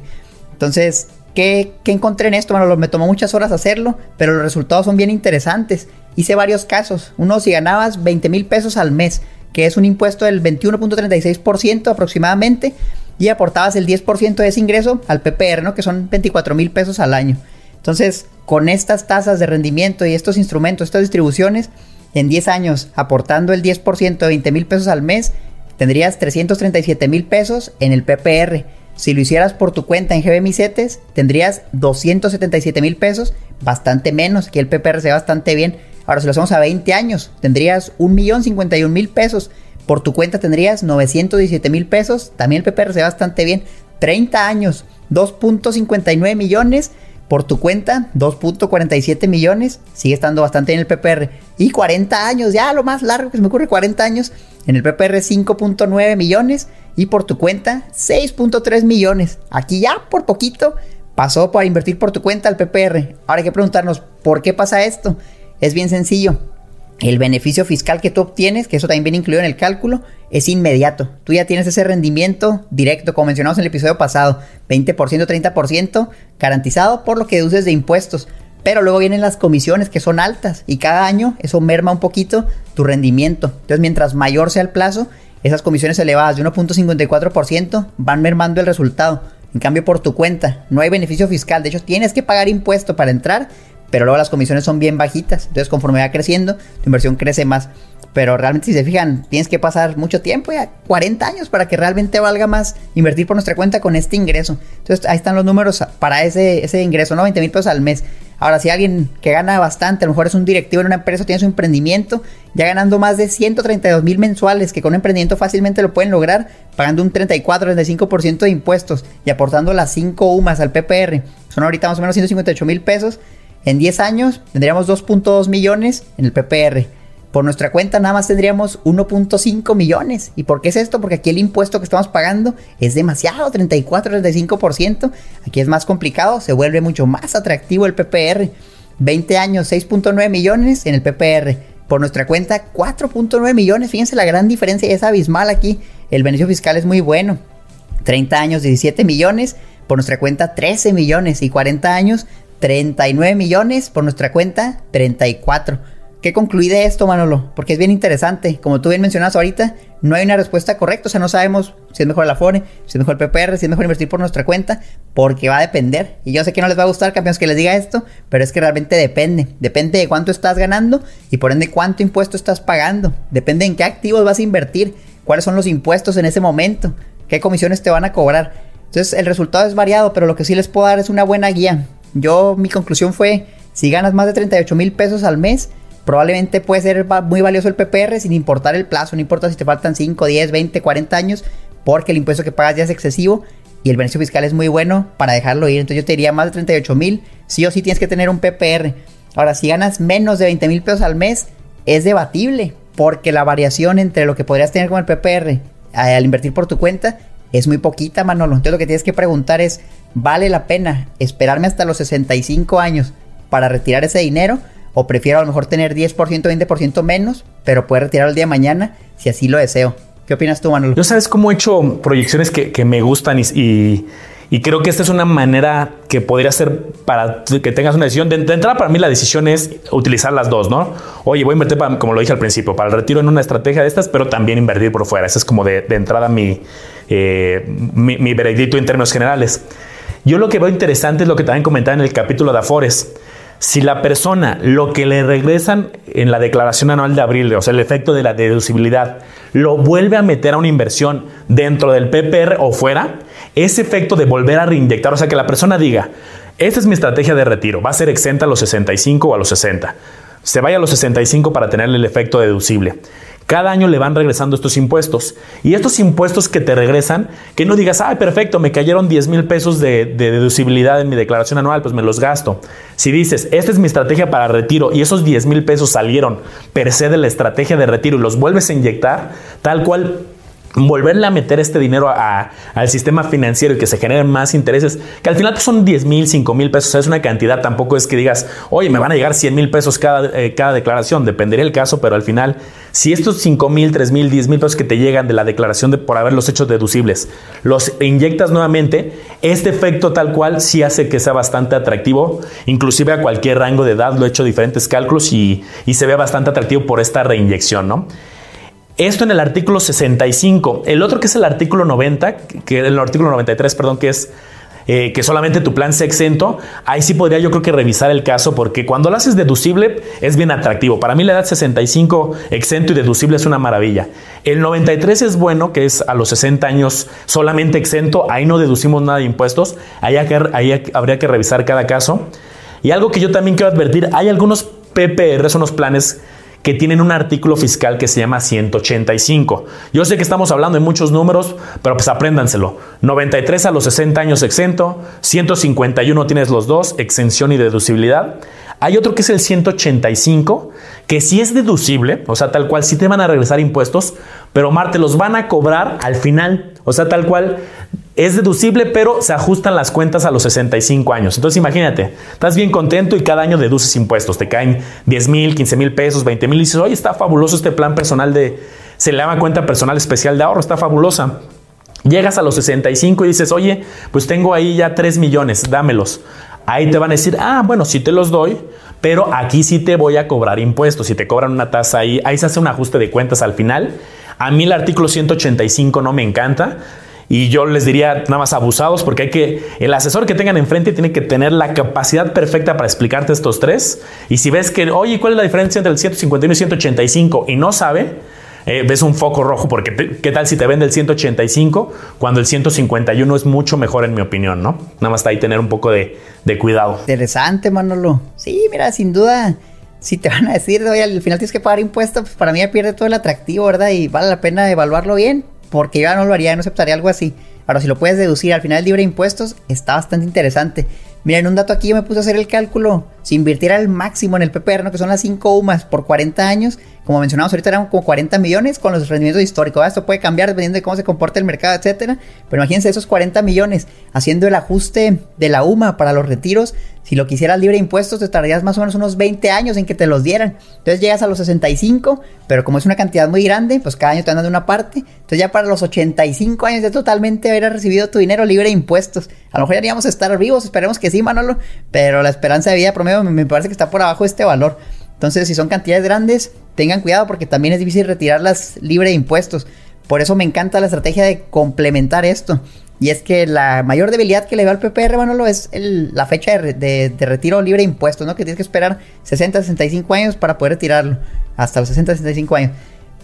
Entonces, ¿qué, encontré en esto? Bueno, me tomó muchas horas hacerlo, pero los resultados son bien interesantes. Hice varios casos, uno si ganabas 20 mil pesos al mes, que es un impuesto del 21.36% aproximadamente, y aportabas el 10% de ese ingreso al PPR, ¿no? Que son 24 mil pesos al año. Entonces, con estas tasas de rendimiento y estos instrumentos, estas distribuciones, en 10 años aportando el 10% de 20 mil pesos al mes, tendrías 337 mil pesos en el PPR. Si lo hicieras por tu cuenta en GBMICETES, tendrías 277 mil pesos, bastante menos, que el PPR se bastante bien. Ahora, si lo hacemos a 20 años, tendrías 1.051.000 pesos por tu cuenta tendrías 917 mil pesos. También el PPR se bastante bien. 30 años, 2.59 millones. Por tu cuenta, 2.47 millones. Sigue estando bastante bien el PPR. Y 40 años, ya lo más largo que se me ocurre, 40 años. En el PPR 5.9 millones. Y por tu cuenta, 6.3 millones. Aquí ya por poquito pasó para invertir por tu cuenta al PPR. Ahora hay que preguntarnos, ¿por qué pasa esto? Es bien sencillo el beneficio fiscal que tú obtienes, que eso también viene incluido en el cálculo, es inmediato. Tú ya tienes ese rendimiento directo, como mencionamos en el episodio pasado, 20%, 30% garantizado por lo que deduces de impuestos. Pero luego vienen las comisiones que son altas y cada año eso merma un poquito tu rendimiento. Entonces, mientras mayor sea el plazo, esas comisiones elevadas de 1.54% van mermando el resultado. En cambio, por tu cuenta, no hay beneficio fiscal. De hecho, tienes que pagar impuesto para entrar, pero luego las comisiones son bien bajitas. Entonces, conforme va creciendo, tu inversión crece más. Pero realmente, si se fijan, tienes que pasar mucho tiempo, ya 40 años, para que realmente valga más invertir por nuestra cuenta con este ingreso. Entonces, ahí están los números para ese, ese ingreso, ¿no? 20 mil pesos al mes. Ahora, si alguien que gana bastante, a lo mejor es un directivo en una empresa, tiene su emprendimiento, ya ganando más de 132 mil mensuales, que con un emprendimiento fácilmente lo pueden lograr, pagando un 34-35% de impuestos y aportando las 5 UMAS al PPR. Son ahorita más o menos 158 mil pesos. En 10 años tendríamos 2.2 millones en el PPR por nuestra cuenta nada más tendríamos 1.5 millones. ¿Y por qué es esto? Porque aquí el impuesto que estamos pagando es demasiado, 34-35%. Aquí es más complicado, se vuelve mucho más atractivo el PPR. 20 años, 6.9 millones en el PPR. Por nuestra cuenta, 4.9 millones. Fíjense la gran diferencia, es abismal aquí. El beneficio fiscal es muy bueno. 30 años, 17 millones. Por nuestra cuenta, 13 millones. Y 40 años, 39 millones. Por nuestra cuenta, 34 ¿Qué concluí de esto, Manolo? Porque es bien interesante. Como tú bien mencionas ahorita, no hay una respuesta correcta. O sea, no sabemos si es mejor la FORE, si es mejor el PPR, si es mejor invertir por nuestra cuenta, porque va a depender. Y yo sé que no les va a gustar, campeones, que les diga esto, pero es que realmente depende. Depende de cuánto estás ganando y por ende cuánto impuesto estás pagando. Depende en qué activos vas a invertir, cuáles son los impuestos en ese momento, qué comisiones te van a cobrar. Entonces, el resultado es variado, pero lo que sí les puedo dar es una buena guía. Yo, mi conclusión fue: si ganas más de 38 mil pesos al mes, probablemente puede ser muy valioso el PPR sin importar el plazo, no importa si te faltan 5, 10, 20, 40 años, porque el impuesto que pagas ya es excesivo y el beneficio fiscal es muy bueno para dejarlo ir. Entonces yo te diría más de 38 mil, sí o sí tienes que tener un PPR. Ahora, si ganas menos de 20 mil pesos al mes, es debatible, porque la variación entre lo que podrías tener con el PPR eh, al invertir por tu cuenta es muy poquita, Manolo. Entonces lo que tienes que preguntar es, ¿vale la pena esperarme hasta los 65 años para retirar ese dinero? O prefiero a lo mejor tener 10%, 20% menos, pero poder retirar el día de mañana si así lo deseo. ¿Qué opinas tú, Manuel? Yo sabes cómo he hecho proyecciones que, me gustan y, creo que esta es una manera que podría ser para que tengas una decisión. De, entrada, para mí la decisión es utilizar las dos, ¿no? Oye, voy a invertir, como lo dije al principio, para el retiro en una estrategia de estas, pero también invertir por fuera. Ese es como de, entrada mi, eh, mi, mi veredicto en términos generales. Yo lo que veo interesante es lo que también comentaba en el capítulo de Afores si la persona lo que le regresan en la declaración anual de abril, o sea, el efecto de la deducibilidad, lo vuelve a meter a una inversión dentro del PPR o fuera, ese efecto de volver a reinyectar, o sea, que la persona diga, esta es mi estrategia de retiro, va a ser exenta a los 65 o a los 60. Se vaya a los 65 para tener el efecto deducible. Cada año le van regresando estos impuestos. Y estos impuestos que te regresan, que no digas, ay, perfecto, me cayeron 10 mil pesos de, deducibilidad en mi declaración anual, pues me los gasto. Si dices, esta es mi estrategia para retiro y esos 10 mil pesos salieron per se de la estrategia de retiro y los vuelves a inyectar, tal cual volverle a meter este dinero al sistema financiero y que se generen más intereses, que al final pues, son 10 mil, 5 mil pesos, es una cantidad, tampoco es que digas, oye, me van a llegar 100 mil pesos cada, eh, cada declaración, dependería el caso, pero al final, si estos 5 mil, 3 mil, 10 mil pesos que te llegan de la declaración de, por haberlos hecho deducibles, los inyectas nuevamente, este efecto tal cual sí hace que sea bastante atractivo, inclusive a cualquier rango de edad, lo he hecho diferentes cálculos y, y se ve bastante atractivo por esta reinyección, ¿no? Esto en el artículo 65. El otro que es el artículo 90, que el artículo 93, perdón, que es eh, que solamente tu plan sea exento, ahí sí podría yo creo que revisar el caso porque cuando lo haces deducible es bien atractivo. Para mí la edad 65 exento y deducible es una maravilla. El 93 es bueno, que es a los 60 años solamente exento, ahí no deducimos nada de impuestos, ahí, ahí habría que revisar cada caso. Y algo que yo también quiero advertir, hay algunos PPR, son los planes que tienen un artículo fiscal que se llama 185. Yo sé que estamos hablando de muchos números, pero pues apréndanselo. 93 a los 60 años exento, 151 tienes los dos, exención y deducibilidad. Hay otro que es el 185, que sí es deducible, o sea, tal cual sí te van a regresar impuestos, pero Mar, te los van a cobrar al final, o sea, tal cual es deducible, pero se ajustan las cuentas a los 65 años. Entonces imagínate, estás bien contento y cada año deduces impuestos. Te caen 10 mil, 15 mil pesos, 20 mil y dices, oye, está fabuloso este plan personal de, se le llama cuenta personal especial de ahorro, está fabulosa. Llegas a los 65 y dices, oye, pues tengo ahí ya 3 millones, dámelos. Ahí te van a decir, ah, bueno, sí te los doy, pero aquí sí te voy a cobrar impuestos. Si te cobran una tasa ahí, ahí se hace un ajuste de cuentas al final. A mí el artículo 185 no me encanta y yo les diría nada más abusados porque hay que, el asesor que tengan enfrente tiene que tener la capacidad perfecta para explicarte estos tres. Y si ves que, oye, ¿cuál es la diferencia entre el 151 y 185? Y no sabe, eh, ves un foco rojo porque qué tal si te vende el 185 cuando el 151 es mucho mejor en mi opinión, ¿no? Nada más está ahí tener un poco de, de cuidado. Interesante, Manolo. Sí, mira, sin duda si te van a decir, oye, al final tienes que pagar impuestos, pues para mí pierde todo el atractivo, ¿verdad? Y vale la pena evaluarlo bien porque yo ya no lo haría, no aceptaría algo así. Ahora, si lo puedes deducir al final libre de impuestos, está bastante interesante. Miren, un dato aquí yo me puse a hacer el cálculo. Si invirtiera el máximo en el PPR, ¿no? que son las 5 UMAS por 40 años, como mencionamos ahorita eran como 40 millones con los rendimientos históricos. Esto puede cambiar dependiendo de cómo se comporta el mercado, etcétera. Pero imagínense esos 40 millones haciendo el ajuste de la UMA para los retiros. Si lo quisieras libre de impuestos, te tardarías más o menos unos 20 años en que te los dieran. Entonces llegas a los 65, pero como es una cantidad muy grande, pues cada año te dan de una parte. Entonces ya para los 85 años ya totalmente haber recibido tu dinero libre de impuestos. A lo mejor ya haríamos estar vivos, esperemos que sí, Manolo. Pero la esperanza de vida promedio me parece que está por abajo de este valor. Entonces, si son cantidades grandes, tengan cuidado porque también es difícil retirarlas libre de impuestos. Por eso me encanta la estrategia de complementar esto. Y es que la mayor debilidad que le veo al PPR, Manolo, es la fecha de, retiro libre de impuestos, ¿no? Que tienes que esperar 60, 65 años para poder retirarlo. Hasta los 60, 65 años.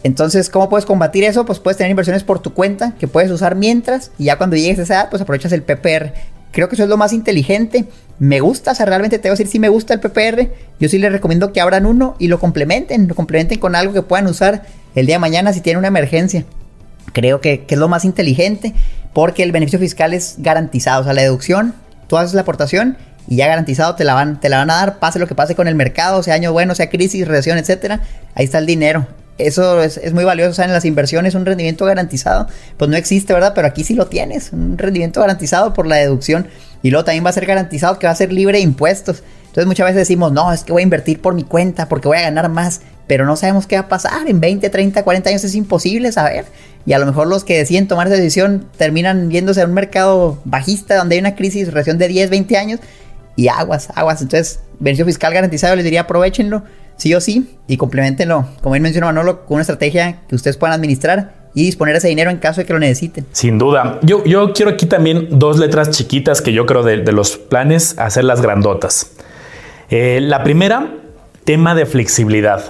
Entonces, ¿cómo puedes combatir eso? Pues puedes tener inversiones por tu cuenta que puedes usar mientras y ya cuando llegues a esa edad, pues aprovechas el PPR. Creo que eso es lo más inteligente. Me gusta, o sea, realmente te voy a decir si me gusta el PPR. Yo sí les recomiendo que abran uno y lo complementen, lo complementen con algo que puedan usar el día de mañana si tienen una emergencia. Creo que, es lo más inteligente porque el beneficio fiscal es garantizado. O sea, la deducción, tú haces la aportación y ya garantizado te la van, te la van a dar, pase lo que pase con el mercado, sea año bueno, sea crisis, recesión, etcétera. Ahí está el dinero eso es, muy valioso. O sea, en las inversiones un rendimiento garantizado, pues no existe, ¿verdad? Pero aquí sí lo tienes, un rendimiento garantizado por la deducción. Y luego también va a ser garantizado que va a ser libre de impuestos. Entonces muchas veces decimos, no, es que voy a invertir por mi cuenta porque voy a ganar más. Pero no sabemos qué va a pasar. En 20, 30, 40 años es imposible saber. Y a lo mejor los que deciden tomar esa decisión terminan viéndose en un mercado bajista donde hay una crisis, recesión de 10, 20 años. Y aguas, aguas. Entonces, beneficio fiscal garantizado, les diría aprovechenlo sí o sí y complementenlo, como bien mencionó Manolo, con una estrategia que ustedes puedan administrar y disponer ese dinero en caso de que lo necesiten. Sin duda. Yo, yo quiero aquí también dos letras chiquitas que yo creo de, los planes, hacerlas grandotas. Eh, la primera, tema de flexibilidad.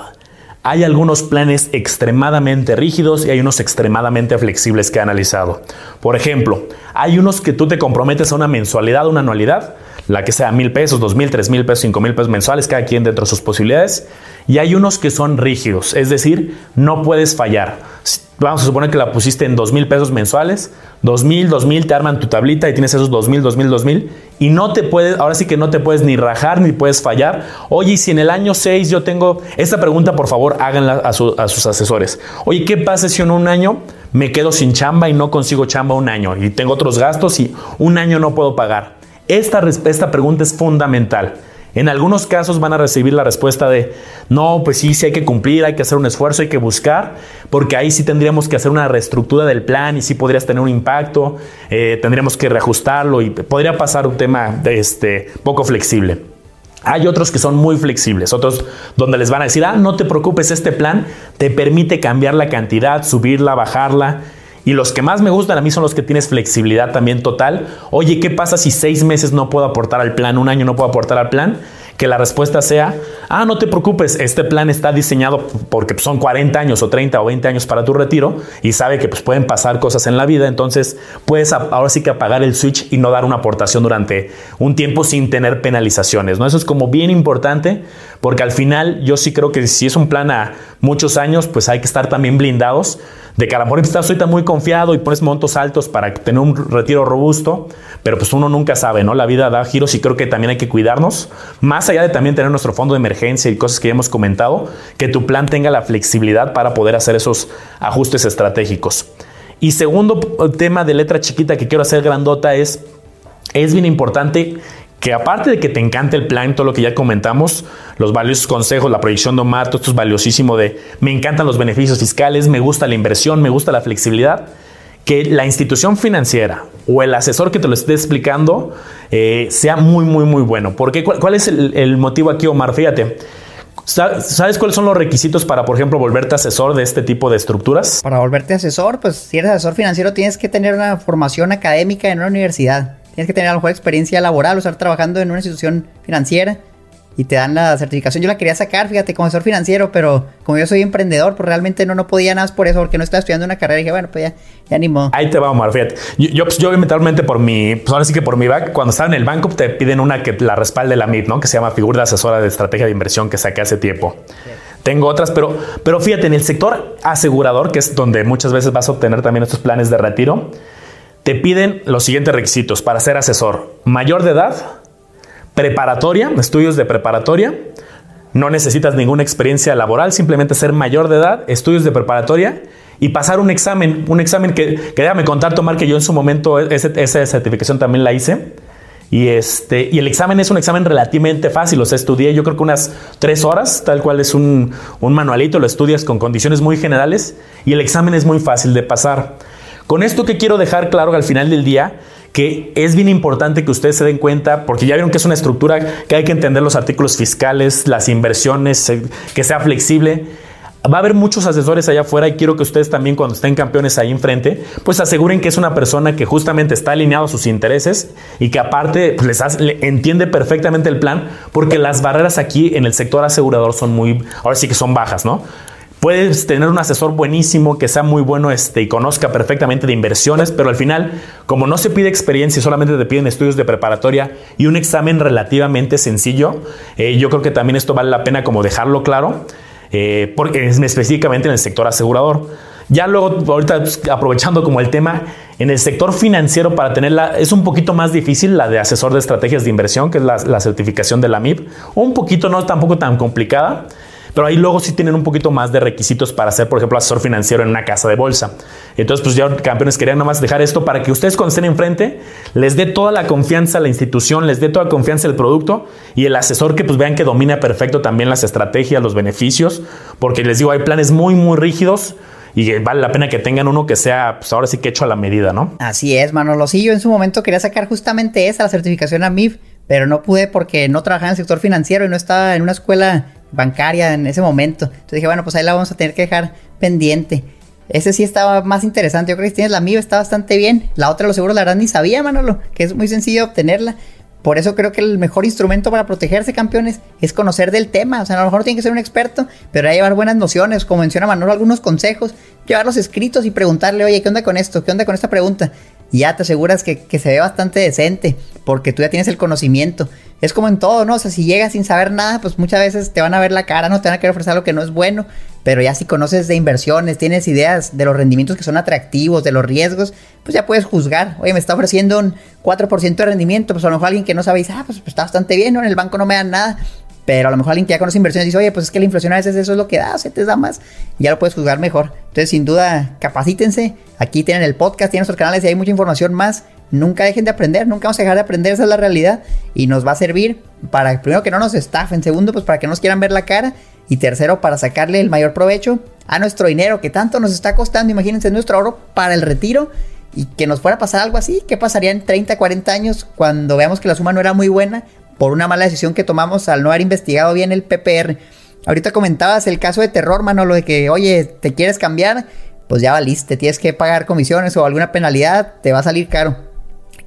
Hay algunos planes extremadamente rígidos y hay unos extremadamente flexibles que he analizado. Por ejemplo, hay unos que tú te comprometes a una mensualidad, una anualidad, la que sea mil pesos, dos mil, tres mil pesos, cinco mil pesos mensuales, cada quien dentro de sus posibilidades. Y hay unos que son rígidos, es decir, no puedes fallar. Vamos a suponer que la pusiste en dos mil pesos mensuales, dos mil, dos mil, te arman tu tablita y tienes esos dos mil, dos mil, dos mil, y no te puedes, ahora sí que no te puedes ni rajar ni puedes fallar. Oye, si en el año 6 yo tengo, esta pregunta por favor háganla a, a sus asesores. Oye, ¿qué pasa si en un año me quedo sin chamba y no consigo chamba un año y tengo otros gastos y un año no puedo pagar? Esta, esta pregunta es fundamental. En algunos casos van a recibir la respuesta de, no, pues sí, sí hay que cumplir, hay que hacer un esfuerzo, hay que buscar, porque ahí sí tendríamos que hacer una reestructura del plan y sí podrías tener un impacto, eh, tendríamos que reajustarlo y podría pasar un tema de este, poco flexible. Hay otros que son muy flexibles, otros donde les van a decir, ah, no te preocupes, este plan te permite cambiar la cantidad, subirla, bajarla y los que más me gustan a mí son los que tienes flexibilidad también total. Oye, ¿qué pasa si seis meses no puedo aportar al plan, un año no puedo aportar al plan? Que la respuesta sea, ah, no te preocupes, este plan está diseñado porque son 40 años o 30 o 20 años para tu retiro y sabe que pues, pueden pasar cosas en la vida, entonces puedes ahora sí que apagar el switch y no dar una aportación durante un tiempo sin tener penalizaciones, ¿no? Eso es como bien importante porque al final yo sí creo que si es un plan a muchos años, pues hay que estar también blindados de que a lo estás ahorita muy confiado y pones montos altos para tener un retiro robusto, pero pues uno nunca sabe, ¿no? La vida da giros y creo que también hay que cuidarnos, más allá de también tener nuestro fondo de emergencia y cosas que ya hemos comentado, que tu plan tenga la flexibilidad para poder hacer esos ajustes estratégicos. Y segundo tema de letra chiquita que quiero hacer grandota es, es bien importante que aparte de que te encante el plan, todo lo que ya comentamos, los valiosos consejos, la proyección de Omar, todo esto es valiosísimo de me encantan los beneficios fiscales, me gusta la inversión, me gusta la flexibilidad, que la institución financiera o el asesor que te lo esté explicando eh, sea muy, muy, muy bueno. Porque ¿cuál, es el, el motivo aquí, Omar? Fíjate, ¿Sabes cuáles son los requisitos para, por ejemplo, volverte asesor de este tipo de estructuras? Para volverte asesor, pues si eres asesor financiero tienes que tener una formación académica en una universidad. Tienes que tener a lo mejor experiencia laboral o estar trabajando en una institución financiera y te dan la certificación. Yo la quería sacar, fíjate, como asesor financiero, pero como yo soy emprendedor, pues realmente no, no podía nada por eso, porque no estaba estudiando una carrera. Y dije, bueno, pues ya, ya ni modo. Ahí te va, Omar, fíjate. Yo, pues, yo mentalmente por mi, pues ahora sí que por mi back, cuando estaba en el banco, te piden una que la respalde la MIP, ¿no? Que se llama figura de asesora de estrategia de inversión que saqué hace tiempo. Tengo otras, pero, pero fíjate, en el sector asegurador, que es donde muchas veces vas a obtener también estos planes de retiro, te piden los siguientes requisitos para ser asesor. Mayor de edad, preparatoria, estudios de preparatoria, no necesitas ninguna experiencia laboral, simplemente ser mayor de edad, estudios de preparatoria y pasar un examen, un examen que, que déjame contar, Tomar, que yo en su momento esa certificación también la hice. Y, este, y el examen es un examen relativamente fácil, o sea, estudié yo creo que unas tres horas, tal cual es un, un manualito, lo estudias con condiciones muy generales y el examen es muy fácil de pasar. Con esto que quiero dejar claro al final del día, que es bien importante que ustedes se den cuenta, porque ya vieron que es una estructura que hay que entender los artículos fiscales, las inversiones, que sea flexible. Va a haber muchos asesores allá afuera y quiero que ustedes también cuando estén campeones ahí enfrente, pues aseguren que es una persona que justamente está alineado a sus intereses y que aparte pues, les entiende perfectamente el plan, porque las barreras aquí en el sector asegurador son muy, ahora sí que son bajas, ¿no? Puedes tener un asesor buenísimo que sea muy bueno este, y conozca perfectamente de inversiones, pero al final, como no se pide experiencia, solamente te piden estudios de preparatoria y un examen relativamente sencillo, eh, yo creo que también esto vale la pena como dejarlo claro, eh, porque es específicamente en el sector asegurador. Ya luego, ahorita pues, aprovechando como el tema, en el sector financiero para tenerla es un poquito más difícil la de asesor de estrategias de inversión, que es la, la certificación de la MIP. Un poquito, no tampoco tan complicada. Pero ahí luego sí tienen un poquito más de requisitos para ser, por ejemplo, asesor financiero en una casa de bolsa. Entonces, pues ya campeones querían nomás dejar esto para que ustedes cuando estén enfrente les dé toda la confianza a la institución, les dé toda la confianza al producto y el asesor que pues vean que domina perfecto también las estrategias, los beneficios, porque les digo, hay planes muy, muy rígidos y vale la pena que tengan uno que sea, pues ahora sí que hecho a la medida, ¿no? Así es, Manolo. Sí, yo en su momento quería sacar justamente esa, la certificación a MIF, pero no pude porque no trabajaba en el sector financiero y no estaba en una escuela bancaria en ese momento. Entonces dije, bueno, pues ahí la vamos a tener que dejar pendiente. Ese sí estaba más interesante. Yo creo que tienes la MIB está bastante bien. La otra, lo seguro, la verdad ni sabía, Manolo, que es muy sencillo obtenerla. Por eso creo que el mejor instrumento para protegerse, campeones, es conocer del tema. O sea, a lo mejor tiene que ser un experto, pero hay llevar buenas nociones, como menciona Manolo, algunos consejos, llevarlos escritos y preguntarle, oye, ¿qué onda con esto? ¿Qué onda con esta pregunta? Ya te aseguras que, que se ve bastante decente, porque tú ya tienes el conocimiento es como en todo, ¿no? O sea, si llegas sin saber nada, pues muchas veces te van a ver la cara, no te van a querer ofrecer algo que no es bueno, pero ya si conoces de inversiones, tienes ideas de los rendimientos que son atractivos, de los riesgos, pues ya puedes juzgar. Oye, me está ofreciendo un 4% de rendimiento, pues a lo mejor alguien que no sabe dice, ah, pues, pues, está bastante bien, ¿no? En el banco no me dan nada. Pero a lo mejor alguien que ya conoce inversiones dice, oye, pues es que la inflación a veces eso es lo que da, se te da más. Ya lo puedes juzgar mejor. Entonces, sin duda, capacítense. Aquí tienen el podcast, tienen nuestros canales y hay mucha información más. Nunca dejen de aprender, nunca vamos a dejar de aprender, esa es la realidad. Y nos va a servir para, primero, que no nos estafen, segundo, pues para que nos quieran ver la cara. Y tercero, para sacarle el mayor provecho a nuestro dinero que tanto nos está costando. Imagínense nuestro oro para el retiro y que nos fuera a pasar algo así. ¿Qué pasaría en 30, 40 años cuando veamos que la suma no era muy buena por una mala decisión que tomamos al no haber investigado bien el PPR? Ahorita comentabas el caso de terror, mano, lo de que, oye, te quieres cambiar, pues ya valiste, tienes que pagar comisiones o alguna penalidad, te va a salir caro.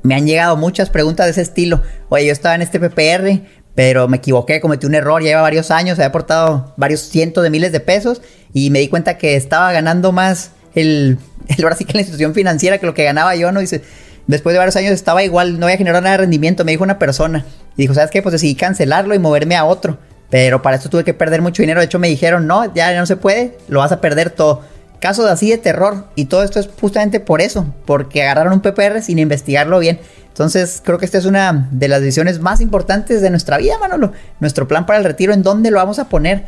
Me han llegado muchas preguntas de ese estilo. Oye, yo estaba en este PPR, pero me equivoqué, cometí un error, lleva varios años, había aportado varios cientos de miles de pesos y me di cuenta que estaba ganando más el, el *laughs* ahora sí que la institución financiera que lo que ganaba yo, ¿no? Dice, después de varios años estaba igual, no había generado nada de rendimiento, me dijo una persona. Y dijo, ¿sabes qué? Pues decidí cancelarlo y moverme a otro. Pero para esto tuve que perder mucho dinero. De hecho, me dijeron, no, ya no se puede, lo vas a perder todo. Casos así de terror. Y todo esto es justamente por eso, porque agarraron un PPR sin investigarlo bien. Entonces, creo que esta es una de las decisiones más importantes de nuestra vida, Manolo. Nuestro plan para el retiro, ¿en dónde lo vamos a poner?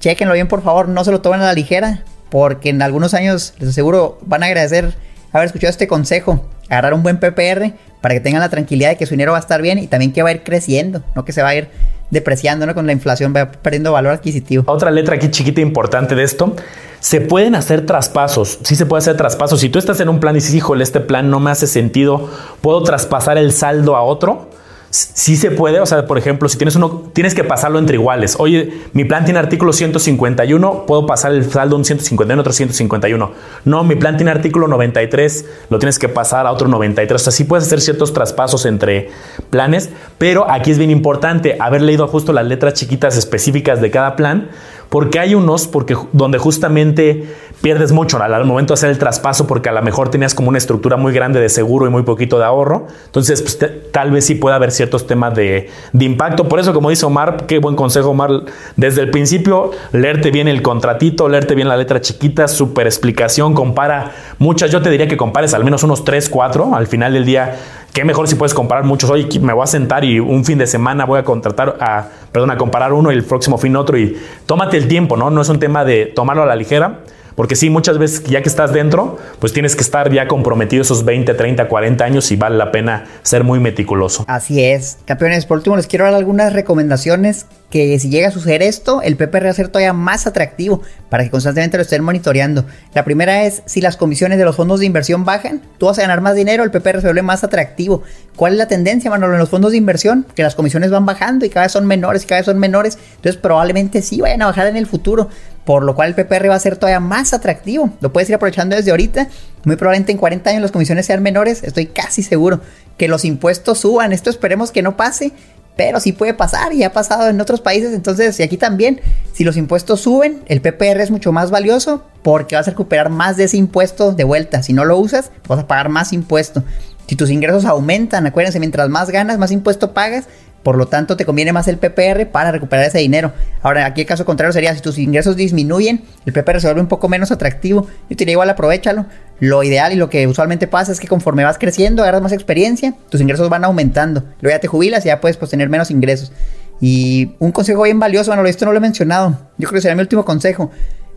Chequenlo bien, por favor, no se lo tomen a la ligera, porque en algunos años, les aseguro, van a agradecer haber escuchado este consejo. Agarrar un buen PPR para que tengan la tranquilidad de que su dinero va a estar bien y también que va a ir creciendo, no que se va a ir depreciando, ¿no? Con la inflación va perdiendo valor adquisitivo. Otra letra aquí chiquita importante de esto. Se pueden hacer traspasos. Sí se puede hacer traspasos. Si tú estás en un plan y dices, híjole, este plan no me hace sentido, ¿puedo traspasar el saldo a otro? Sí se puede, o sea, por ejemplo, si tienes uno, tienes que pasarlo entre iguales. Oye, mi plan tiene artículo 151, puedo pasar el saldo un 151, otro 151. No, mi plan tiene artículo 93, lo tienes que pasar a otro 93. O sea, sí puedes hacer ciertos traspasos entre planes, pero aquí es bien importante haber leído justo las letras chiquitas específicas de cada plan porque hay unos porque, donde justamente pierdes mucho al, momento de hacer el traspaso porque a lo mejor tenías como una estructura muy grande de seguro y muy poquito de ahorro. Entonces, pues, tal vez sí pueda haber ciertos temas de, de, impacto. Por eso, como dice Omar, qué buen consejo, Omar, desde el principio, leerte bien el contratito, leerte bien la letra chiquita, súper explicación, compara muchas. Yo te diría que compares al menos unos 3, 4. Al final del día qué mejor si puedes comparar muchos. Hoy me voy a sentar y un fin de semana voy a contratar a, perdón, a comparar uno y el próximo fin otro y tómate el tiempo, ¿no? No es un tema de tomarlo a la ligera. Porque sí, muchas veces ya que estás dentro, pues tienes que estar ya comprometido esos 20, 30, 40 años y vale la pena ser muy meticuloso. Así es. Campeones, por último les quiero dar algunas recomendaciones que si llega a suceder esto, el PPR va a ser todavía más atractivo para que constantemente lo estén monitoreando. La primera es, si las comisiones de los fondos de inversión bajan, tú vas a ganar más dinero, el PPR se vuelve más atractivo. ¿Cuál es la tendencia, Manolo, en los fondos de inversión? Que las comisiones van bajando y cada vez son menores y cada vez son menores. Entonces probablemente sí vayan a bajar en el futuro por lo cual el PPR va a ser todavía más atractivo. Lo puedes ir aprovechando desde ahorita. Muy probablemente en 40 años las comisiones sean menores. Estoy casi seguro que los impuestos suban. Esto esperemos que no pase, pero sí puede pasar y ha pasado en otros países. Entonces, y aquí también, si los impuestos suben, el PPR es mucho más valioso porque vas a recuperar más de ese impuesto de vuelta. Si no lo usas, vas a pagar más impuesto. Si tus ingresos aumentan, acuérdense, mientras más ganas, más impuesto pagas, por lo tanto, te conviene más el PPR para recuperar ese dinero. Ahora, aquí el caso contrario sería si tus ingresos disminuyen, el PPR se vuelve un poco menos atractivo. Yo diría igual aprovechalo. Lo ideal y lo que usualmente pasa es que conforme vas creciendo, agarras más experiencia, tus ingresos van aumentando. Luego ya te jubilas y ya puedes pues, tener menos ingresos. Y un consejo bien valioso, bueno, esto no lo he mencionado. Yo creo que sería mi último consejo.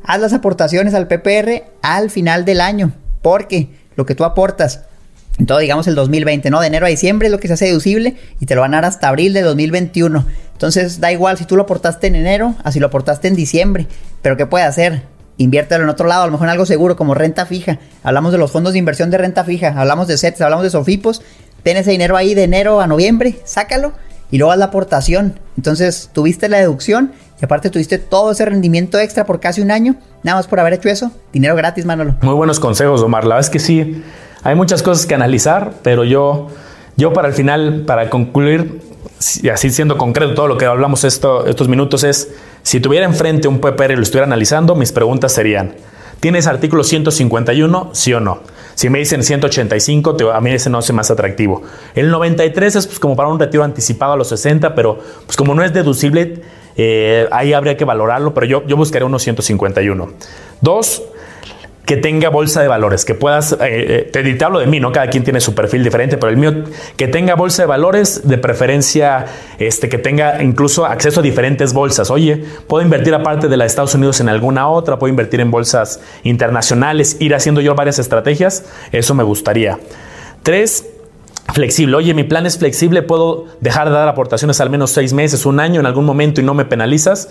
Haz las aportaciones al PPR al final del año. Porque lo que tú aportas todo, digamos, el 2020, ¿no? De enero a diciembre es lo que se hace deducible y te lo van a dar hasta abril de 2021. Entonces, da igual si tú lo aportaste en enero, así lo aportaste en diciembre. Pero, ¿qué puede hacer? Inviértelo en otro lado, a lo mejor en algo seguro como renta fija. Hablamos de los fondos de inversión de renta fija, hablamos de sets, hablamos de sofipos. Ten ese dinero ahí de enero a noviembre, sácalo y luego haz la aportación. Entonces, tuviste la deducción y aparte tuviste todo ese rendimiento extra por casi un año, nada más por haber hecho eso. Dinero gratis, Manolo. Muy buenos consejos, Omar. La verdad es que sí hay muchas cosas que analizar, pero yo, yo para el final, para concluir, y así siendo concreto todo lo que hablamos esto, estos minutos es, si tuviera enfrente un PPR y lo estuviera analizando, mis preguntas serían, ¿tienes artículo 151? Sí o no. Si me dicen 185, a mí ese no hace más atractivo. El 93 es pues, como para un retiro anticipado a los 60, pero pues como no es deducible, eh, ahí habría que valorarlo, pero yo, yo buscaría unos 151. Dos, que tenga bolsa de valores, que puedas, eh, eh, te, hablo de mí, ¿no? Cada quien tiene su perfil diferente, pero el mío, que tenga bolsa de valores, de preferencia, este, que tenga incluso acceso a diferentes bolsas. Oye, puedo invertir aparte de la de Estados Unidos en alguna otra, puedo invertir en bolsas internacionales, ir haciendo yo varias estrategias, eso me gustaría. Tres, flexible. Oye, mi plan es flexible, puedo dejar de dar aportaciones al menos seis meses, un año en algún momento y no me penalizas.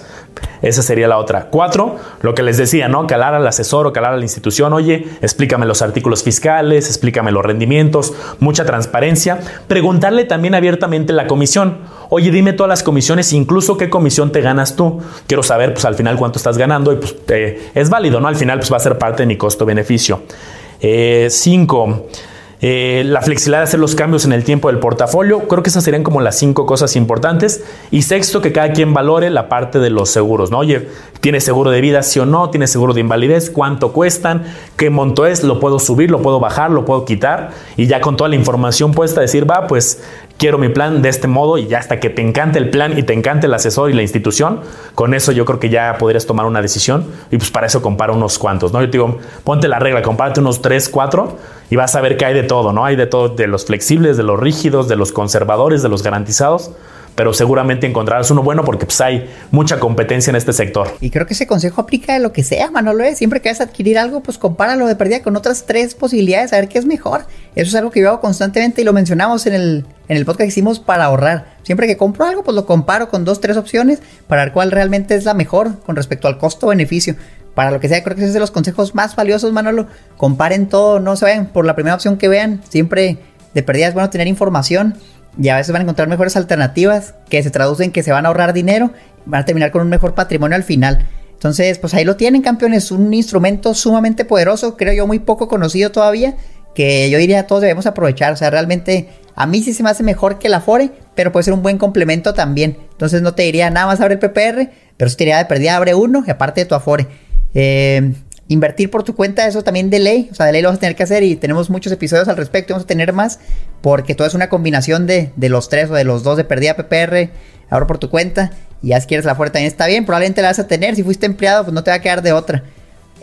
Esa sería la otra. Cuatro, lo que les decía, ¿no? Calar al asesor o calar a la institución. Oye, explícame los artículos fiscales, explícame los rendimientos, mucha transparencia. Preguntarle también abiertamente la comisión. Oye, dime todas las comisiones, incluso qué comisión te ganas tú. Quiero saber, pues al final cuánto estás ganando y pues es válido, ¿no? Al final, pues va a ser parte de mi costo-beneficio. Eh, cinco. Eh, la flexibilidad de hacer los cambios en el tiempo del portafolio. Creo que esas serían como las cinco cosas importantes. Y sexto, que cada quien valore la parte de los seguros, ¿no? Oye, ¿tiene seguro de vida sí o no? ¿Tiene seguro de invalidez? ¿Cuánto cuestan? ¿Qué monto es? ¿Lo puedo subir? ¿Lo puedo bajar? ¿Lo puedo quitar? Y ya con toda la información puesta decir, va, pues quiero mi plan de este modo y ya hasta que te encante el plan y te encante el asesor y la institución, con eso yo creo que ya podrías tomar una decisión y pues para eso compara unos cuantos, ¿no? Yo te digo, ponte la regla, compárate unos 3, 4 y vas a ver que hay de todo, ¿no? Hay de todo, de los flexibles, de los rígidos, de los conservadores, de los garantizados pero seguramente encontrarás uno bueno porque pues, hay mucha competencia en este sector. Y creo que ese consejo aplica a lo que sea, Manolo. ¿eh? Siempre que vas a adquirir algo, pues compáralo de perdida con otras tres posibilidades, a ver qué es mejor. Eso es algo que yo hago constantemente y lo mencionamos en el, en el podcast que hicimos para ahorrar. Siempre que compro algo, pues lo comparo con dos, tres opciones para ver cuál realmente es la mejor con respecto al costo-beneficio. Para lo que sea, creo que ese es de los consejos más valiosos, Manolo. Comparen todo, no se vayan por la primera opción que vean. Siempre de perdida es bueno tener información y a veces van a encontrar mejores alternativas que se traducen que se van a ahorrar dinero, van a terminar con un mejor patrimonio al final. Entonces, pues ahí lo tienen, campeones, un instrumento sumamente poderoso, creo yo muy poco conocido todavía, que yo diría todos debemos aprovechar. O sea, realmente a mí sí se me hace mejor que la Fore, pero puede ser un buen complemento también. Entonces no te diría nada más abre el PPR, pero sí te diría de perdida abre uno y aparte de tu Afore. Eh, invertir por tu cuenta, eso también de ley, o sea, de ley lo vas a tener que hacer y tenemos muchos episodios al respecto, vamos a tener más, porque todo es una combinación de, de los tres o de los dos de perdida PPR, ahora por tu cuenta, y ya si quieres la fuerza también está bien, probablemente la vas a tener, si fuiste empleado, pues no te va a quedar de otra.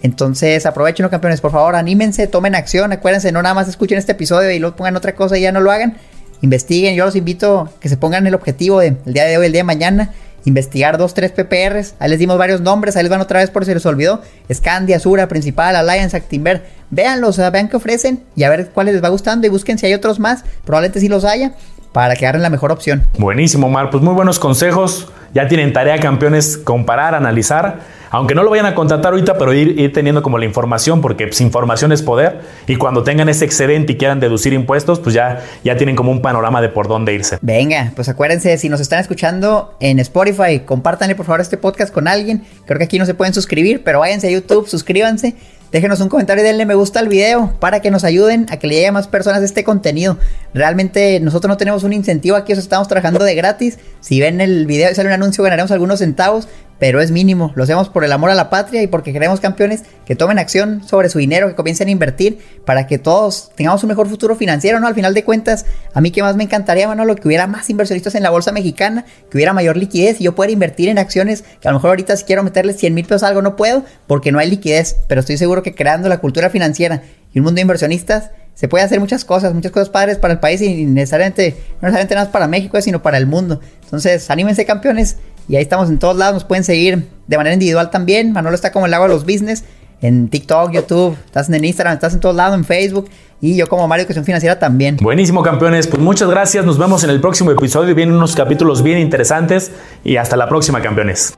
Entonces aprovechen los campeones, por favor, anímense, tomen acción, acuérdense, no nada más escuchen este episodio y luego pongan otra cosa y ya no lo hagan. Investiguen, yo los invito a que se pongan el objetivo del día de hoy, el día de mañana, investigar dos, tres PPRs. Ahí les dimos varios nombres, ahí les van otra vez por si les olvidó. Scandia, Azura, Principal, Alliance, Actinver. Véanlos, vean qué ofrecen y a ver cuáles les va gustando y busquen si hay otros más. Probablemente sí los haya para que agarren la mejor opción. Buenísimo, Mar. Pues muy buenos consejos. Ya tienen tarea, campeones, comparar, analizar. Aunque no lo vayan a contratar ahorita, pero ir, teniendo como la información, porque pues, información es poder. Y cuando tengan ese excedente y quieran deducir impuestos, pues ya, ya tienen como un panorama de por dónde irse. Venga, pues acuérdense, si nos están escuchando en Spotify, compártanle por favor este podcast con alguien. Creo que aquí no se pueden suscribir, pero váyanse a YouTube, suscríbanse Déjenos un comentario y denle me gusta al video para que nos ayuden a que le llegue a más personas este contenido. Realmente nosotros no tenemos un incentivo aquí, estamos trabajando de gratis. Si ven el video y sale un anuncio ganaremos algunos centavos, pero es mínimo. Lo hacemos por el amor a la patria y porque queremos campeones que tomen acción sobre su dinero, que comiencen a invertir para que todos tengamos un mejor futuro financiero, ¿no? Al final de cuentas, a mí que más me encantaría, lo que hubiera más inversionistas en la bolsa mexicana, que hubiera mayor liquidez y yo pueda invertir en acciones que a lo mejor ahorita si quiero meterle 100 mil pesos a algo no puedo porque no hay liquidez, pero estoy seguro que creando la cultura financiera y un mundo de inversionistas se puede hacer muchas cosas, muchas cosas padres para el país y necesariamente, no necesariamente nada más para México, sino para el mundo. Entonces, anímense campeones y ahí estamos en todos lados, nos pueden seguir de manera individual también. Manolo está como el lago de los business, en TikTok, YouTube, estás en Instagram, estás en todos lados, en Facebook. Y yo como Mario Educación Financiera también. Buenísimo, campeones. Pues muchas gracias. Nos vemos en el próximo episodio. Vienen unos capítulos bien interesantes. Y hasta la próxima, campeones.